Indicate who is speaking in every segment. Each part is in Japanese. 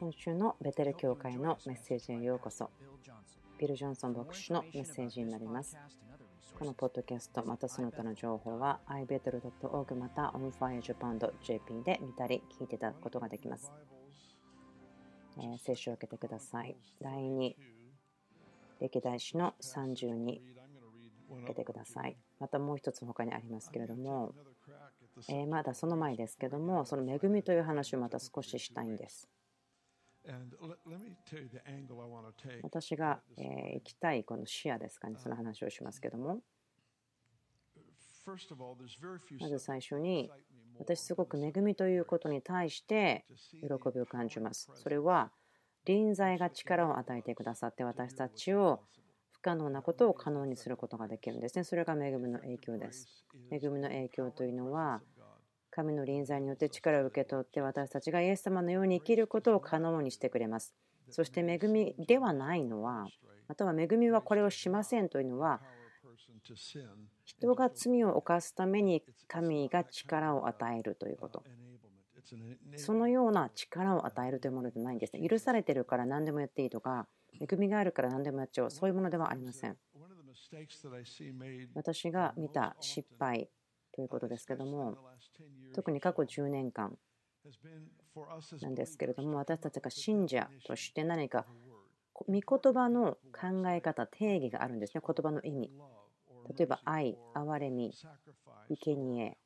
Speaker 1: 今週のベテル教会のメッセージへようこそ。ビル・ジョンソン牧師のメッセージになります。このポッドキャストまたその他の情報は ibetel.org また onfirejapan.jp で見たり聞いていただくことができます。えー、聖書を受けてください。第2歴代史の32受けてください。またもう一つ他にありますけれども、えまだその前ですけども、その恵みという話をまた少ししたいんです。私が行きたいこの視野ですかね、その話をしますけども。まず最初に、私すごく恵みということに対して喜びを感じます。それは、臨在が力を与えてくださって私たちを不可能なことを可能にすることができるんですね。それが恵みの影響です。恵みの影響というのは、神の臨在によって力を受け取って私たちがイエス様のように生きることを可能にしてくれます。そして恵みではないのは、または恵みはこれをしませんというのは、人が罪を犯すために神が力を与えるということ。そのような力を与えるというものではないんですね。許されてるから何でもやっていいとか、恵みがあるから何でもやっちゃう、そういうものではありません。私が見た失敗ということですけども、特に過去10年間なんですけれども、私たちが信者として何か御言葉の考え方、定義があるんですね、言葉の意味。例えば愛、憐れみ、生贄、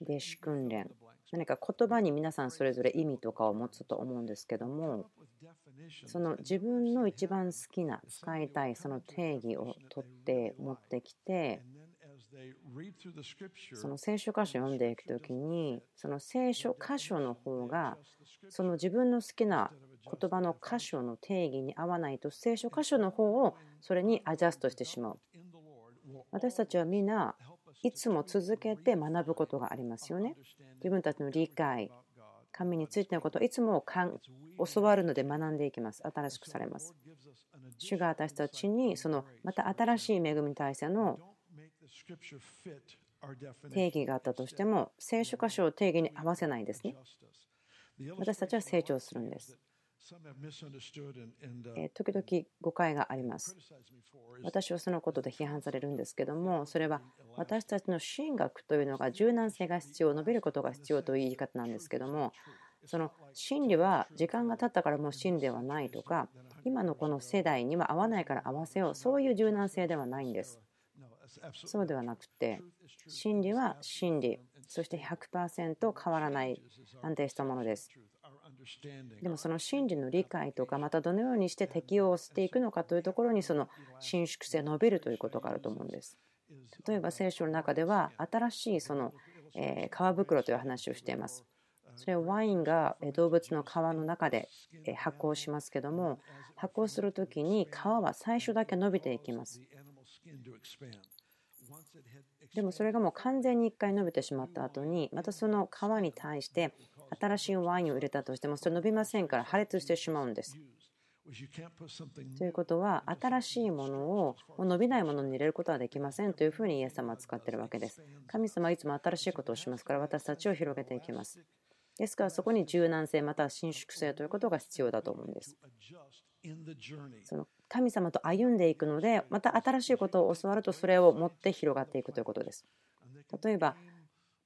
Speaker 1: 弟子訓練、何か言葉に皆さんそれぞれ意味とかを持つと思うんですけども、その自分の一番好きな使いたいその定義を取って持ってきてその聖書箇所を読んでいくときにその聖書箇所の方がその自分の好きな言葉の箇所の定義に合わないと聖書箇所の方をそれにアジャストしてしまう。私たちはみんないつも続けて学ぶことがありますよね自分たちの理解神についてのことをいつも教わるので学んでいきます。新しくされます。主が私たちにそのまた新しい恵みに対しての定義があったとしても聖書箇所を定義に合わせないんですね。私たちは成長するんです。時々誤解があります。私はそのことで批判されるんですけども、それは私たちの神学というのが柔軟性が必要、伸びることが必要という言い方なんですけども、その真理は時間が経ったからもう真理ではないとか、今のこの世代には合わないから合わせよう、そういう柔軟性ではないんです。そうではなくて、真理は真理、そして100%変わらない安定したものです。でもその真理の理解とかまたどのようにして適用していくのかというところにその伸縮性伸びるということがあると思うんです。例えば聖書の中では新しいその皮袋という話をしています。それはワインが動物の皮の中で発酵しますけども発酵する時に皮は最初だけ伸びていきます。でもそれがもう完全に1回伸びてしまった後にまたその皮に対して新しいワインを入れたとしてもそれ伸びませんから破裂してしまうんです。ということは新しいものを伸びないものに入れることはできませんというふうにイエス様は使っているわけです。神様はいつも新しいことをしますから私たちを広げていきます。ですからそこに柔軟性または伸縮性ということが必要だと思うんです。その神様と歩んでいくのでまた新しいことを教わるとそれを持って広がっていくということです。例えば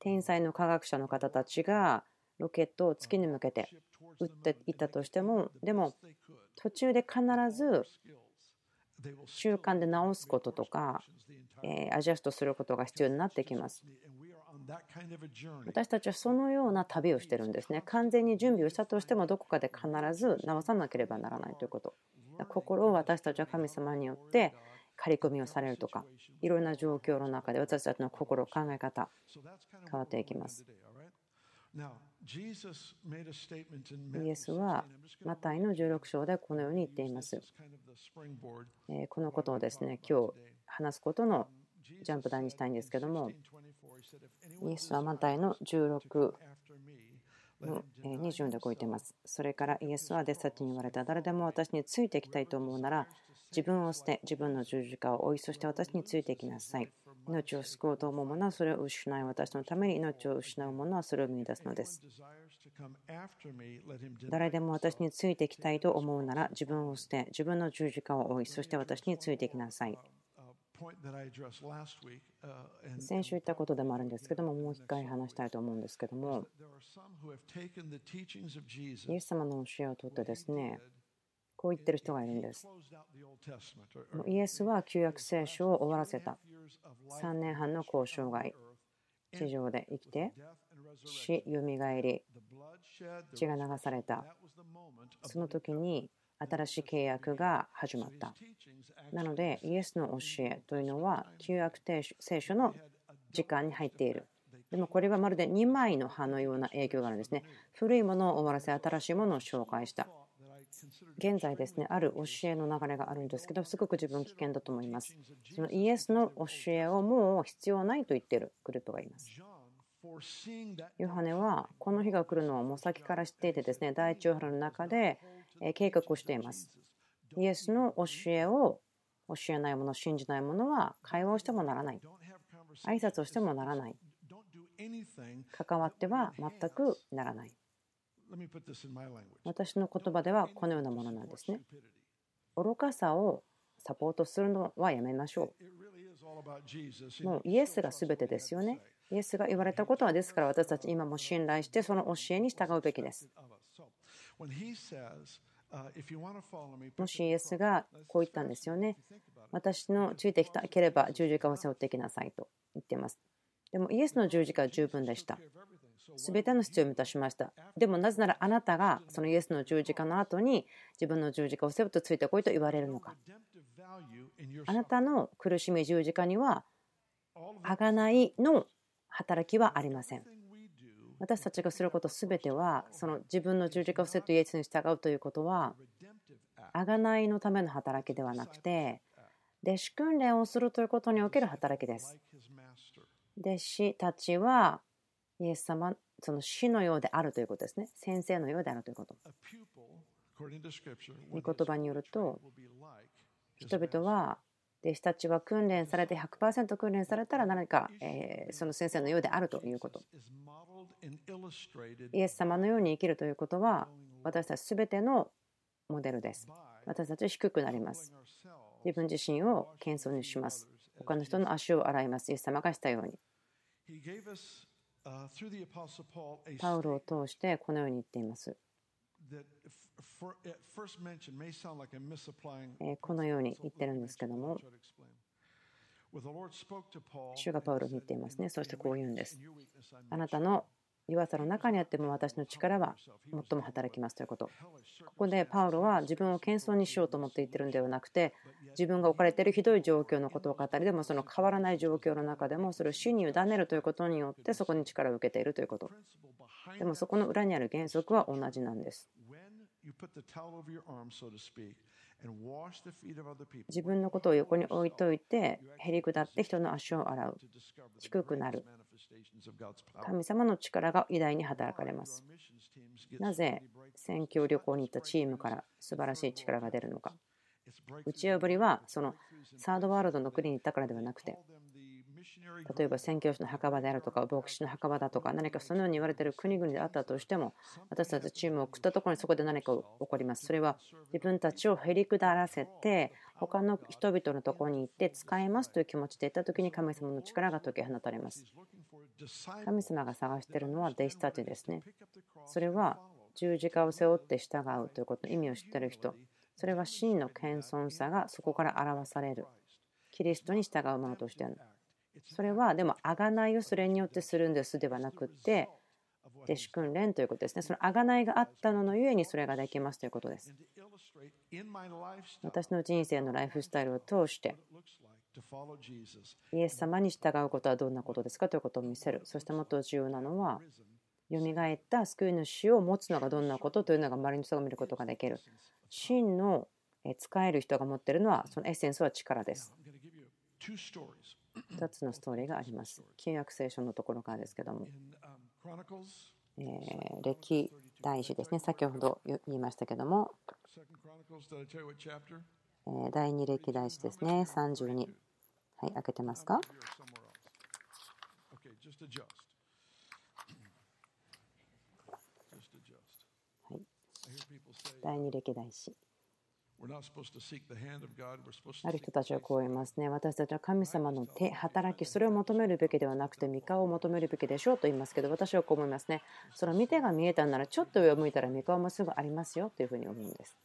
Speaker 1: 天才の科学者の方たちがロケットを月に向けて撃っていったとしてもでも途中で必ず習慣で直すこととかアジャストすることが必要になってきます。私たちはそのような旅をしてるんですね。完全に準備をしたとしてもどこかで必ず直さなければならないということ。心を私たちは神様によって刈り込みをされるとかいろんな状況の中で私たちの心考え方変わっていきます。イエスはマタイの16章でこのように言っています。このことをですね今日話すことのジャンプ台にしたいんですけどもイエスはマタイの16の24でこう言っています。それからイエスは弟子たちに言われた誰でも私についていきたいと思うなら自分を捨て自分の十字架を追いそして私についていきなさい。命を救おうと思うものはそれを失い、私のために命を失うものはそれを見出すのです。誰でも私についてきたいと思うなら自分を捨て、自分の十字架を追い、そして私についてきなさい。先週言ったことでもあるんですけども、もう一回話したいと思うんですけども、イエス様の教えをとってですね、こう言ってる人がいるんです。イエスは旧約聖書を終わらせた。3年半の交渉外、地上で生きて、死、よみがえり、血が流された。その時に新しい契約が始まった。なので、イエスの教えというのは、旧約聖書の時間に入っている。でもこれはまるで2枚の葉のような影響があるんですね。古いものを終わらせ、新しいものを紹介した。現在ですね、ある教えの流れがあるんですけど、すごく自分危険だと思います。そのイエスの教えをもう必要ないと言っているグループがいます。ヨハネはこの日が来るのをもう先から知っていてですね、第一ヨハネの中で計画をしています。イエスの教えを教えないもの、信じないものは会話をしてもならない。挨拶をしてもならない。関わっては全くならない。私の言葉ではこのようなものなんですね。愚かさをサポートするのはやめましょう。もうイエスが全てですよね。イエスが言われたことはですから私たち今も信頼してその教えに従うべきです。もしイエスがこう言ったんですよね。私のついてきたければ十字架を背負ってきなさいと言っています。でもイエスの十字架は十分でした。すべての必要を満たしました。でもなぜならあなたがそのイエスの十字架の後に自分の十字架を背負ってついてこいと言われるのか。あなたの苦しみ十字架には贖いの働きはありません。私たちがすることすべてはその自分の十字架をセットイエスに従うということは贖いのための働きではなくて弟子訓練をするということにおける働きです。弟子たちはイエス様その死のようであるということですね。先生のようであるということ。御言葉によると人々は弟子たちは訓練されて100%訓練されたら何か、えその先生のようであるということ。イエス様のように生きるということは私たち全てのモデルです。私たち低くなります。自分自身を謙遜にします。他の人の足を洗います。イエス様がしたように。パウロを通してこのように言っています。このように言ってるんですけども、主がパウロに言っていますね。そしてこう言うんです。あなたの弱さの中にあっても私の力は最も働きますということ。ここでパウロは自分を謙遜にしようと思って言ってるんではなくて自分が置かれているひどい状況のことを語りでもその変わらない状況の中でもそれを主に委ねるということによってそこに力を受けているということ。でもそこの裏にある原則は同じなんです。自分のことを横に置いといてへり下って人の足を洗う低くなる神様の力が偉大に働かれます。なぜ選挙旅行に行ったチームから素晴らしい力が出るのか。打ち破りはそのサードワールドの国に行ったからではなくて例えば宣教師の墓場であるとか牧師の墓場だとか何かそのように言われている国々であったとしても私たちチームを送ったところにそこで何か起こりますそれは自分たちをへり下らせて他の人々のところに行って使いますという気持ちでいった時に神様の力が解き放たれます神様が探しているのは弟子たちですねそれは十字架を背負って従うということの意味を知っている人それは真の謙遜さがそこから表されるキリストに従うものとしてそれはでも贖いをそれによってするんですではなくて弟子訓練ということですね。その贖いがあったののゆえにそれができますということです。私の人生のライフスタイルを通してイエス様に従うことはどんなことですかということを見せる。そしてもっと重要なのは蘇った救い主を持つのがどんなことというのが周りの人が見ることができる。真の使える人が持っているのはそのエッセンスは力です。2つのストーリーがあります。旧約聖書のところからですけども、えー、歴代史ですね、先ほど言いましたけども、え第2歴代史ですね、32。はい、開けてますか？第二歴代史ある人たちはこう言いますね。私たちは神様の手、働き、それを求めるべきではなくて、三河を求めるべきでしょうと言いますけど、私はこう思いますね。その見てが見えたなら、ちょっと上を向いたら三河もすぐありますよというふうに思うんです。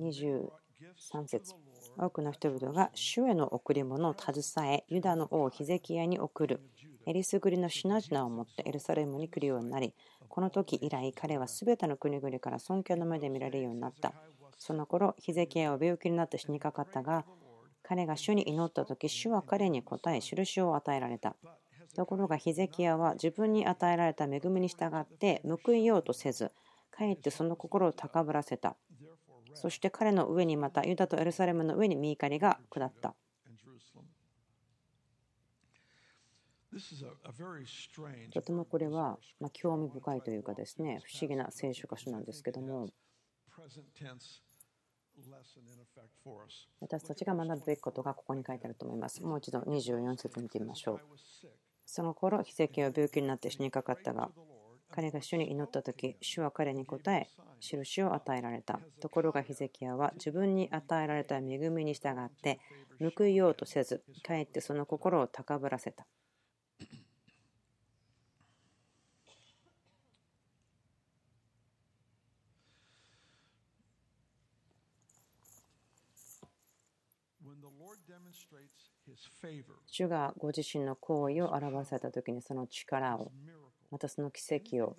Speaker 1: 23節 多くの人々が主への贈り物を携え、ユダの王ヒゼキヤに送る。えりすぐりの品々を持ってエルサレムに来るようになり、この時以来彼はすべての国々から尊敬の目で見られるようになった。その頃、ヒゼキヤは病気になって死にかかったが、彼が主に祈った時、主は彼に答え、印を与えられた。ところがヒゼキヤは自分に与えられた恵みに従って報いようとせず、かえってその心を高ぶらせた。そして彼の上にまたユダとエルサレムの上に見怒りが下った。とてもこれはま興味深いというかですね不思議な聖書箇所なんですけども私たちが学ぶべきことがここに書いてあると思います。もう一度24節見てみましょう。その頃、奇跡は病気になって死にかかったが、彼が主に祈った時、主は彼に答え、印を与えられた。ところがヒゼキヤは自分に与えられた恵みに従って報いようとせず、かえってその心を高ぶらせた。主がご自身の行為を表された時にその力をまたその奇跡を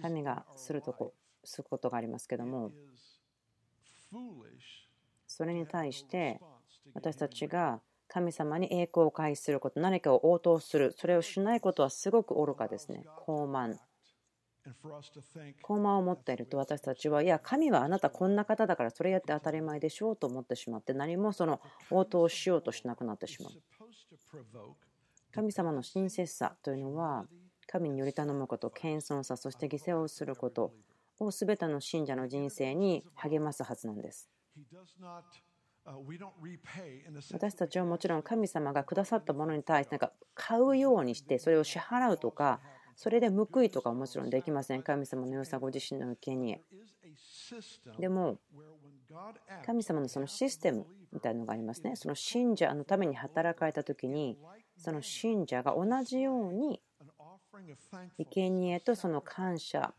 Speaker 1: 神がするとこすることがありますけどもそれに対して私たちが神様に栄光を回避すること何かを応答する。それをしないことはすごく愚かですね。傲慢。高慢を持っていると私たちはいや神はあなたこんな方だからそれやって当たり前でしょうと思ってしまって何もその応答しようとしなくなってしまう。神様の親切さというのは神により頼むこと謙遜さそして犠牲をすることを全ての信者の人生に励ますはずなんです私たちはもちろん神様がくださったものに対してなんか買うようにしてそれを支払うとかそれで報いとかはもちろんできません。神様の良さご自身の受けに。でも、神様のそのシステムみたいなのがありますね。その信者のために働かれた時に、その信者が同じように、生贄とその感謝、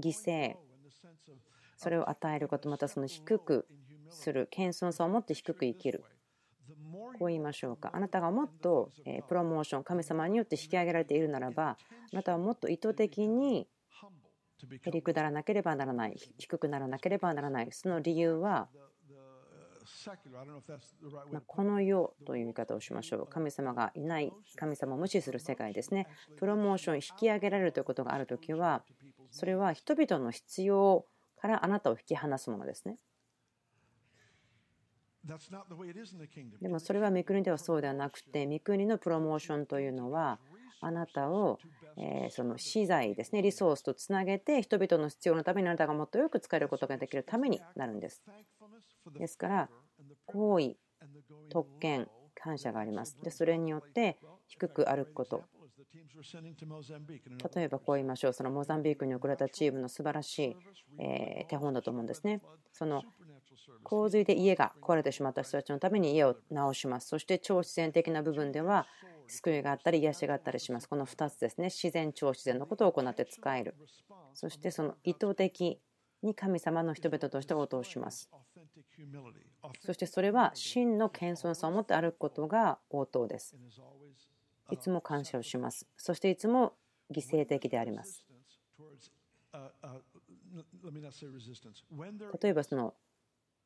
Speaker 1: 犠牲、それを与えること、またその低くする、謙遜さを持って低く生きる。こう言いましょうか。あなたがもっとプロモーション、神様によって引き上げられているならば、あなたはもっと意図的にへりくだらなければならない、低くならなければならない。その理由は、この世という言い方をしましょう。神様がいない、神様を無視する世界ですね。プロモーション、引き上げられるということがあるときは、それは人々の必要からあなたを引き離すものですね。でもそれは御国ではそうではなくて御国のプロモーションというのはあなたをその資材ですねリソースとつなげて人々の必要のためにあなたがもっとよく使えることができるためになるんですですから行為特権感謝がありますでそれによって低く歩くこと例えばこう言いましょうそのモザンビークに送られたチームの素晴らしい手本だと思うんですねその洪水で家が壊れてしまった人たちのために家を直します。そして超自然的な部分では救いがあったり癒しがあったりします。この2つですね。自然、超自然のことを行って使える。そしてその意図的に神様の人々として応答します。そしてそれは真の謙遜さを持って歩くことが応答です。いつも感謝をします。そしていつも犠牲的であります。例えばその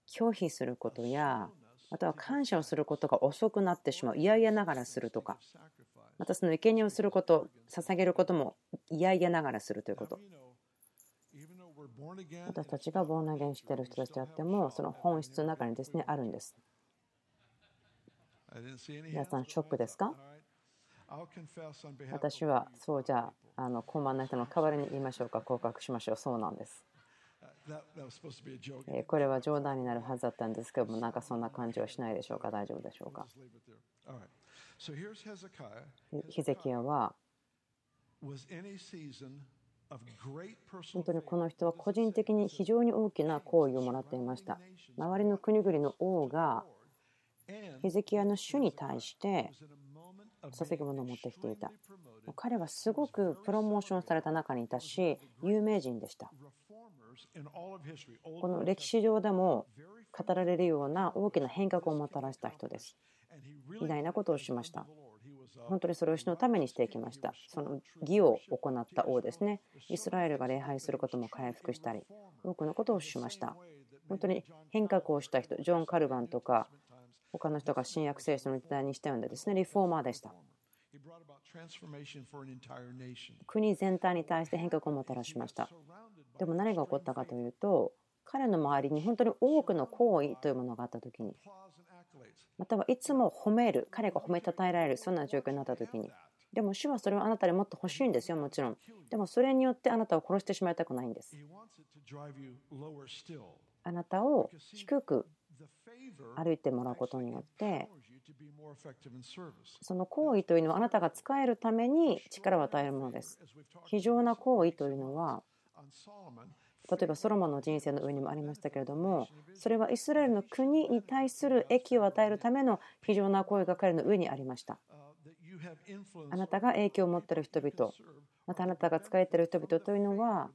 Speaker 1: 拒否することやまたは感謝をすることが遅くなってしまう嫌々ながらするとかまたその生贄をすること捧げることも嫌々ながらするということ私たちがボーナゲンしている人たちであってもその本質の中にですねあるんです。皆さんショックですか？私はそうじゃああの高慢な人の代わりに言いましょうか告白しましょう。そうなんです。これは冗談になるはずだったんですけどもなんかそんな感じはしないでしょうか？大丈夫でしょうか？ヒゼキヤは本当にこの人は個人的に非常に大きな行為をもらっていました。周りの国々の王がヒゼキヤの主に対して捧げ物を持ってきていた。彼はすごくプロモーションされた中にいたし有名人でした。この歴史上でも語られるような大きな変革をもたらした人です。偉大なことをしました本当にそれを主のためにしていきました。その義を行った王ですね。イスラエルが礼拝することも回復したり多くのことをしました。本当に変革をした人ジョン・カルバンとか他の人が新約聖書の時代にしたようなですねリフォーマーでした。国全体に対して変革をもたらしました。でも何が起こったかというと彼の周りに本当に多くの行為というものがあった時にまたはいつも褒める彼が褒めたたえられるそんな状況になった時に。でも主はそれをあなたにもっと欲しいんですよもちろん。でもそれによってあなたを殺してしまいたくないんです。あなたを低く歩いてもらうことによってその行為というのはあなたが使えるために力を与えるものです。非常な行為というのは例えばソロモンの人生の上にもありましたけれどもそれはイスラエルの国に対する益を与えるための非常な行為が彼の上にありました。あなたが影響を持っている人々またあなたが使えている人々というのは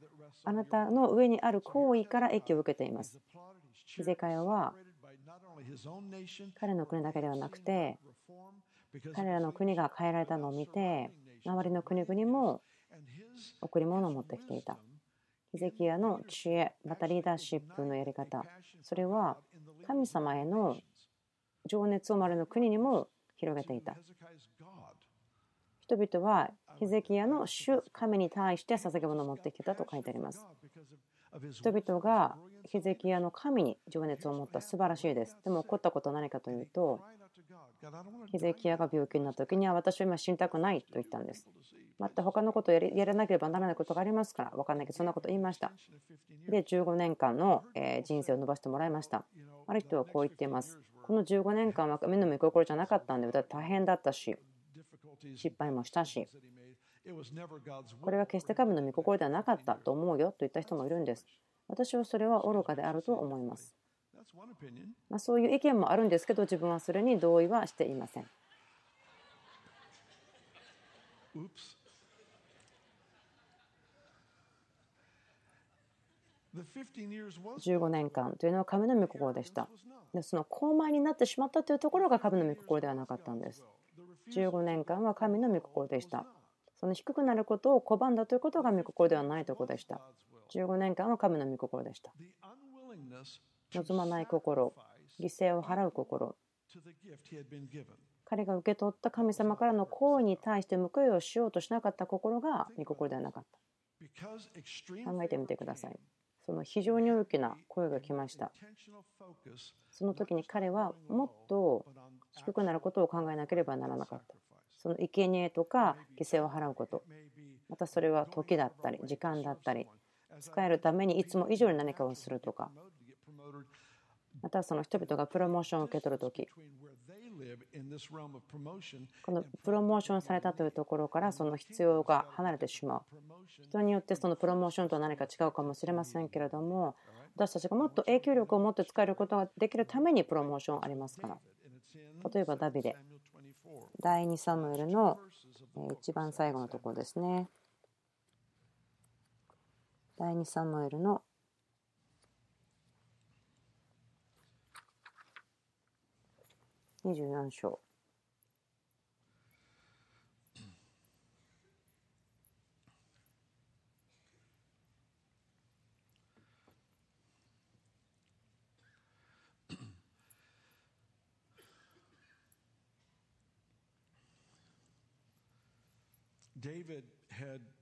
Speaker 1: あなたの上にある行為から益を受けています。ヒゼカヤは彼の国だけではなくて彼らの国が変えられたのを見て周りの国々も贈り物を持ってきていた。ヒゼキヤの知恵またリーダーシップのやり方。それは神様への情熱を周りの国にも広げていた。人々はヒゼキヤの主神に対して捧げ物を持ってきたと書いてあります。人々がヒゼキヤの神に情熱を持った素晴らしいです。でも起こったことは何かというと、ヒゼキヤが病気になった時には私は今死にたくないと言ったんです。また他のことをやらなければならないことがありますから、分かんないけど、そんなこと言いました。で、15年間の人生を伸ばしてもらいました。ある人はこう言っています。この15年間は目の見心じゃなかったんで、だ大変だったし、失敗もしたし、これは決して神の御心ではなかったと思うよと言った人もいるんです。私はそれは愚かであると思います。まあ、そういう意見もあるんですけど、自分はそれに同意はしていません。15年間というのは神の御心でした。でその高慢になってしまったというところが神の御心ではなかったんです。15年間は神の御心でした。その低くなることを拒んだということが御心ではないところでした。15年間は神の御心でした。望まない心、犠牲を払う心、彼が受け取った神様からの行為に対して報いをしようとしなかった心が御心ではなかった。考えてみてください。その非常に大きな声が来ました。その時に彼はもっと低くなることを考えなければならなかった。その生贄とか犠牲を払うことまたそれは時だったり時間だったり使えるためにいつも以上に何かをするとかまたその人々がプロモーションを受け取る時。このプロモーションされたというところからその必要が離れてしまう。人によってそのプロモーションとは何か違うかもしれませんけれども私たちがもっと影響力を持って使えることができるためにプロモーションありますから。例えばダビデ。第2サムエルの一番最後のところですね。第2サムエルの24章。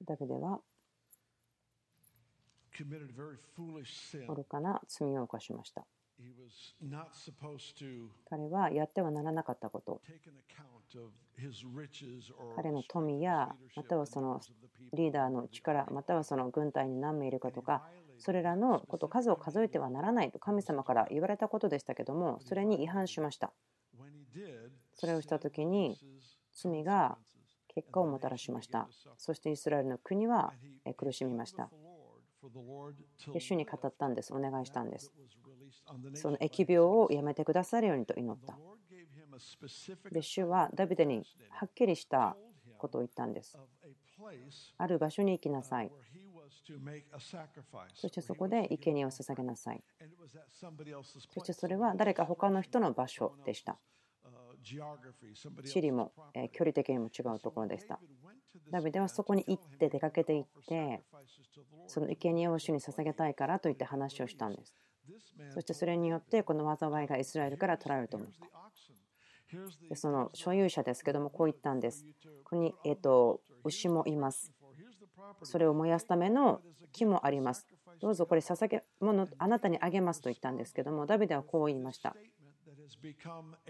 Speaker 1: ダビデは愚かな罪を犯しました。彼はやってはならなかったこと。彼の富やまたはそのリーダーの力またはその軍隊に何名いるかとかそれらのこと数を数えてはならないと神様から言われたことでしたけどもそれに違反しました。それをした時に罪が結果をもたらしました。そしてイスラエルの国は苦しみました。主に語ったんです。お願いしたんですその疫病をやめてくださるようにと祈った。で主はダビデにはっきりしたことを言ったんです。ある場所に行きなさい。そしてそこで生贄を捧げなさい。そしてそれは誰か他の人の場所でした。地理も距離的にも違うところでした。ダビデはそこに行って出かけていってその生贄を主に捧げたいからと言って話をしたんですそしてそれによってこの災いがイスラエルから取られると思った。その所有者ですけどもこう言ったんです。ここに、えー、と牛もいます。それを燃やすための木もあります。どうぞこれ捧げ物あなたにあげますと言ったんですけどもダビデはこう言いました。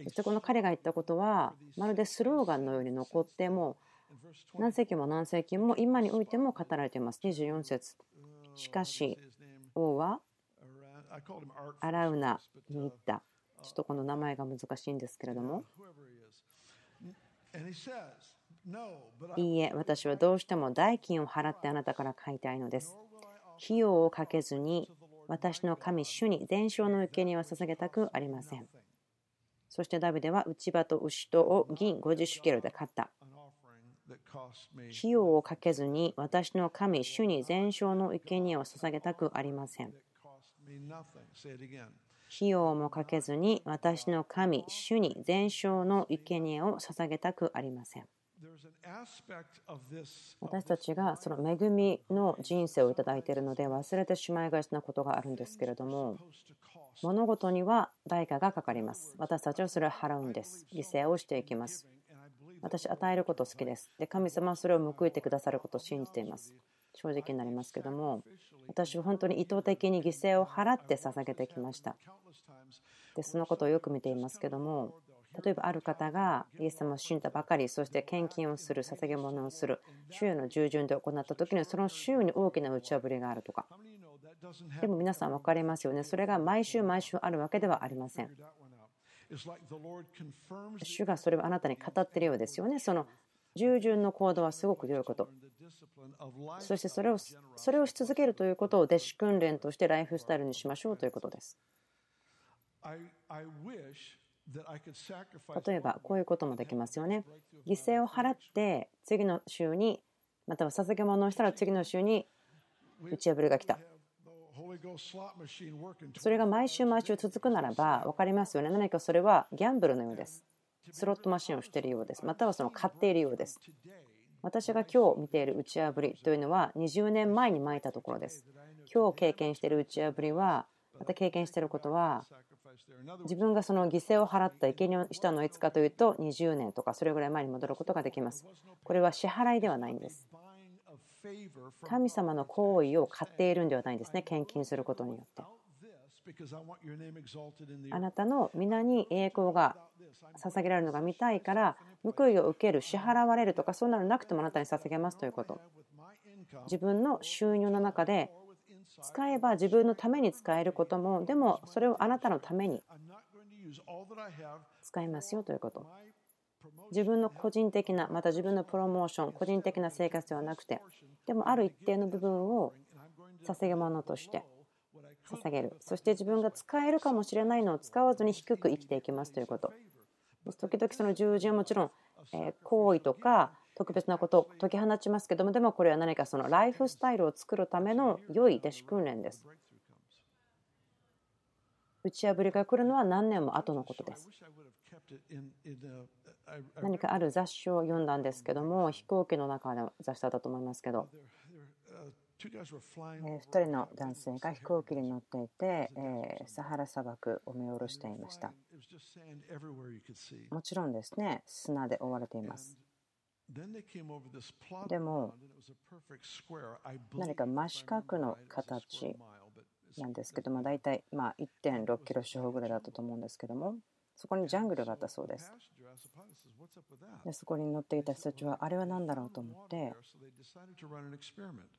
Speaker 1: そしてこの彼が言ったことはまるでスローガンのように残っても何世紀も何世紀も今においても語られています。24節。しかし王はアラウナに行ったちょっとこの名前が難しいんですけれどもいいえ私はどうしても代金を払ってあなたから買いたいのです費用をかけずに私の神主に伝承の受け荷は捧げたくありませんそしてダビデは内場と牛とを銀50シュケルで買った。費用をかけずに私の神、主に全焼の生贄を捧げたくありません。費用もかけずに私の神、主に全焼の生贄を捧げたくありません。私たちがその恵みの人生をいただいているので忘れてしまいがちなことがあるんですけれども物事には代価がかかります。私たちはそれを払うんです。犠牲をしていきます。私、与えること好きです。で、神様はそれを報いてくださることを信じています。正直になりますけども、私は本当に意図的に犠牲を払って捧げてきました。で、そのことをよく見ていますけども、例えばある方がイエス様を信じたばかり、そして献金をする、捧げ物をする、週の従順で行った時にはその週に大きな打ち破りがあるとか、でも皆さん分かりますよね。それが毎週毎週あるわけではありません。主がそれをあなたに語ってるようですよね。その従順の行動はすごく良いこと。そしてそれをそれをし続けるということを弟子訓練としてライフスタイルにしましょうということです。例えばこういうこともできますよね。犠牲を払って次の週にまたは捧げ物をしたら次の週に打ち破りが来た。それが毎週毎週続くならば分かりますよね。何かそれはギャンブルのようです。スロットマシンをしているようです。またはその買っているようです。私が今日見ている打ち破りというのは20年前に巻いたところです。今日経験している打ち破りは、また経験していることは、自分がその犠牲を払った生贄をしたのはいつかというと20年とかそれぐらい前に戻ることができます。これは支払いではないんです。神様の行為を買っているんではないんですね、献金することによって。あなたの皆に栄光が捧げられるのが見たいから報いを受ける支払われるとかそうなるなくてもあなたに捧げますということ。自分の収入の中で使えば自分のために使えることもでもそれをあなたのために使いますよということ。自分の個人的なまた自分のプロモーション個人的な生活ではなくてでもある一定の部分を捧げ物として捧げるそして自分が使えるかもしれないのを使わずに低く生きていきますということ。時々その従順はもちろん行為とか特別なことを解き放ちますけどもでもこれは何かそのライフスタイルを作るための良い弟子訓練です。打ち破りが来るのは何年も後のことです。何かある雑誌を読んだんですけども飛行機の中の雑誌だったと思いますけど。2人の男性が飛行機に乗っていてサハラ砂漠を見下ろしていました。もちろんですね砂で覆われています。でも何か真四角の形なんですけども大体ま1.6キロ四方ぐらいだったと思うんですけども。そこにジャングルがあったそうです。でそこに乗っていた人たちはあれは何だろうと思って。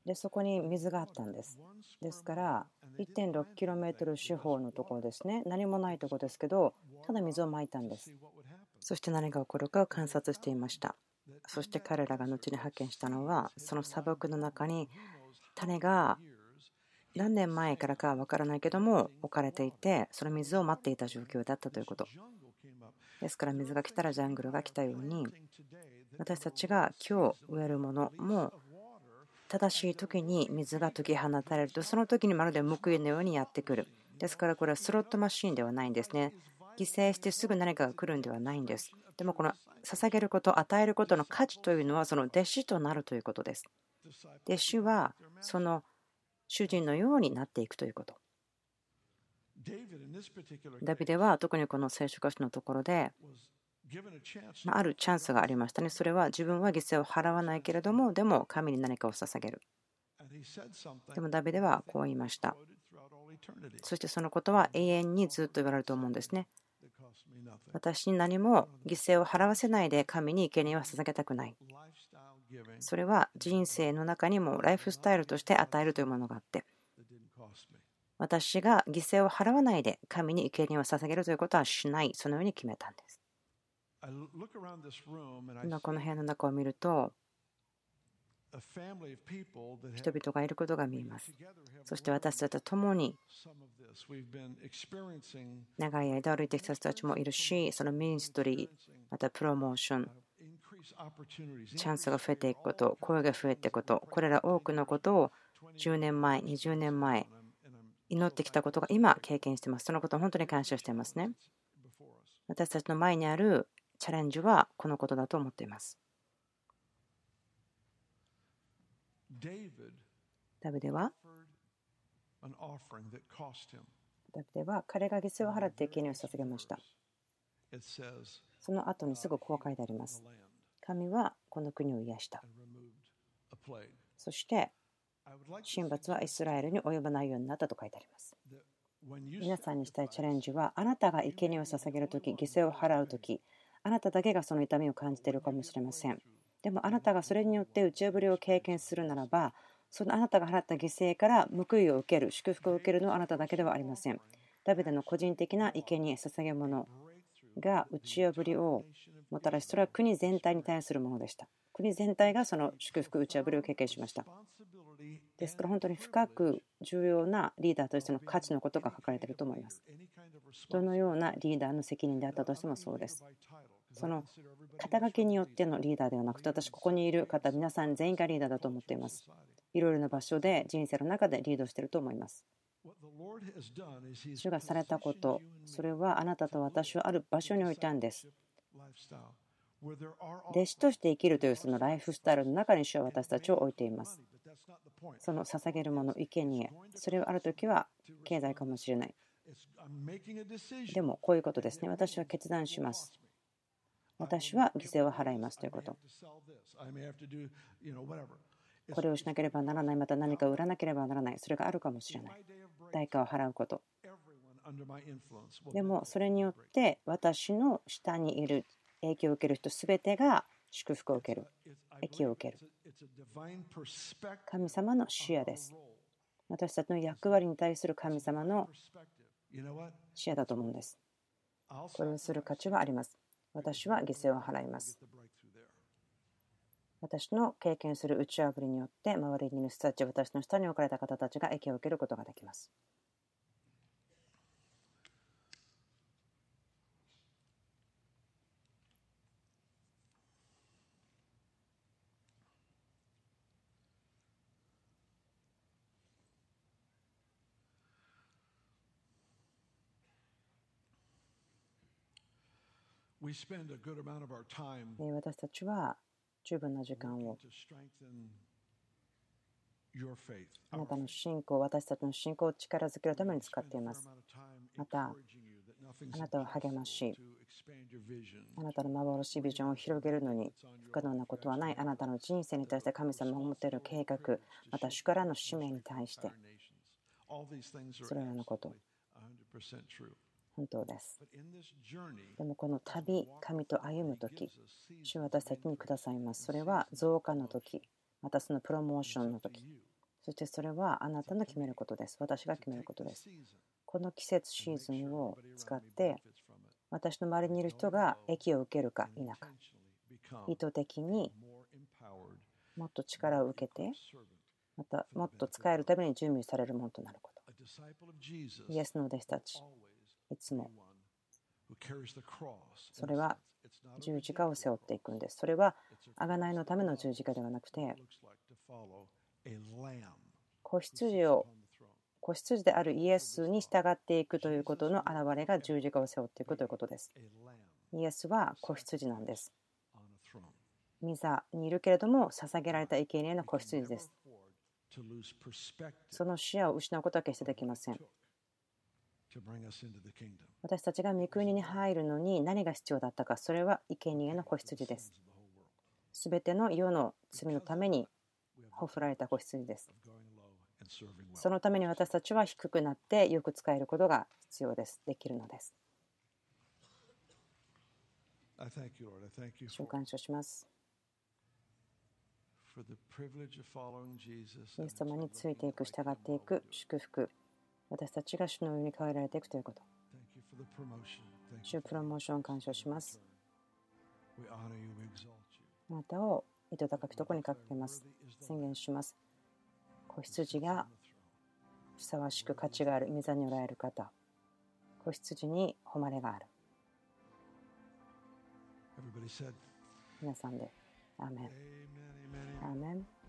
Speaker 1: でそこに水があったんです。ですから1 6キロメートル四方のところですね。何もないところですけどただ水をまいたんです。そして何が起こるかを観察していました。そして彼らが後に発見したのはその砂漠の中に種が何年前からかは分からないけども置かれていてその水を待っていた状況だったということ。ですから水が来たらジャングルが来たように私たちが今日植えるものも正しい時に水が解き放たれるとその時にまるで報いのようにやってくる。ですからこれはスロットマシーンではないんですね。犠牲してすぐ何かが来るんではないんです。でもこの捧げること与えることの価値というのはその弟子となるということです。弟子はその主人のようになっていくということ。ダビデは特にこの聖書歌詞のところで、まあるチャンスがありましたね。それは自分は犠牲を払わないけれども、でも神に何かを捧げる。でもダビデはこう言いました。そしてそのことは永遠にずっと言われると思うんですね。私に何も犠牲を払わせないで神に生贄は捧げたくない。それは人生の中にもライフスタイルとして与えるというものがあって。私が犠牲を払わないで神に生贄を捧げるということはしない。そのように決めたんです。今この部屋の中を見ると人々がいることが見えます。そして私たちと共に長い間歩いてきた人たちもいるしそのミニストリーまたプロモーションチャンスが増えていくこと、声が増えていくこと、これら多くのことを10年前、20年前、祈ってきたことが今経験しています。そのことを本当に感謝していますね。私たちの前にあるチャレンジはこのことだと思っています。ダビデは？ダビデは彼が犠牲を払って生贄を捧げました。その後にすぐこう書いてあります。神はこの国を癒した。そして、神罰はイスラエルに及ばないようになったと書いてあります。皆さんにしたいチャレンジは、あなたが生贄を捧げるとき、犠牲を払うとき、あなただけがその痛みを感じているかもしれません。でもあなたがそれによって打ち破りを経験するならば、そのあなたが払った犠牲から報いを受ける、祝福を受けるのはあなただけではありません。ダビデの個人的な生贄捧げ物が打ち破りをもたらしそれは国全体に対するものでした。国全体がその祝福打ち破りを経験しました。ですから本当に深く重要なリーダーとしての価値のことが書かれていると思います。どのようなリーダーの責任であったとしてもそうです。その肩書きによってのリーダーではなくて私ここにいる方皆さん全員がリーダーだと思っています。いろいろな場所で人生の中でリードしていると思います。主がされたこと、それはあなたと私をある場所に置いたんです。弟子として生きるというそのライフスタイルの中に主は私たちを置いています。その捧げるもの、生贄それをある時は経済かもしれない。でもこういうことですね。私は決断します。私は犠牲を払いますということ。これをしなければならない、また何か売らなければならない、それがあるかもしれない。代価を払うこと。でも、それによって私の下にいる影響を受ける人すべてが祝福を受ける、益を受ける。神様の視野です。私たちの役割に対する神様の視野だと思うんです。これをする価値はあります。私は犠牲を払います。私の経験する打ち破りによって周りにいる人たち私の下に置かれた方たちが益を受けることができます。私たちは十分な時間をあなたの信仰、私たちの信仰を力づけるために使っています。また、あなたを励まし、あなたの幻ビジョンを広げるのに不可能なことはない。あなたの人生に対して神様が持っている計画、また主からの使命に対して、それらのこと本当です。でもこの旅神と歩む時主は私たちにくださいます。それは増加の時またそのプロモーションの時。そしてそれはあなたの決めることです。私が決めることです。この季節シーズンを使って私の周りにいる人が益を受けるか否か意図的にもっと力を受けてまたもっと使えるために準備されるものとなること。イエスの弟子たちいつもそれは十字架を背負っていくんですそれは贖いのための十字架ではなくて子羊を子羊であるイエスに従っていくということの表れが十字架を背負っていくということです。イエスは子羊なんです。ミザにいるけれども捧げられた生贄の子羊です。その視野を失うことは決してできません。私たちが御国に入るのに何が必要だったか、それは生贄の子羊です。すべての世の罪のためにほふられた子羊です。そのために私たちは低くなってよく使えることが必要です。できるのです。召喚書します。イエス様についていく、従っていく、祝福。私たちが主の上に変えられていくということ。主プロモーション感謝します。あなたを糸高きところにかけます。宣言します。子羊がふさわしく価値がある御座におられる方。子羊に誉れがある。皆さんでアーメン。アーメン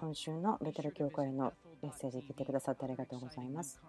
Speaker 1: 今週のベテル教会のメッセージ聞いてくださってありがとうございます。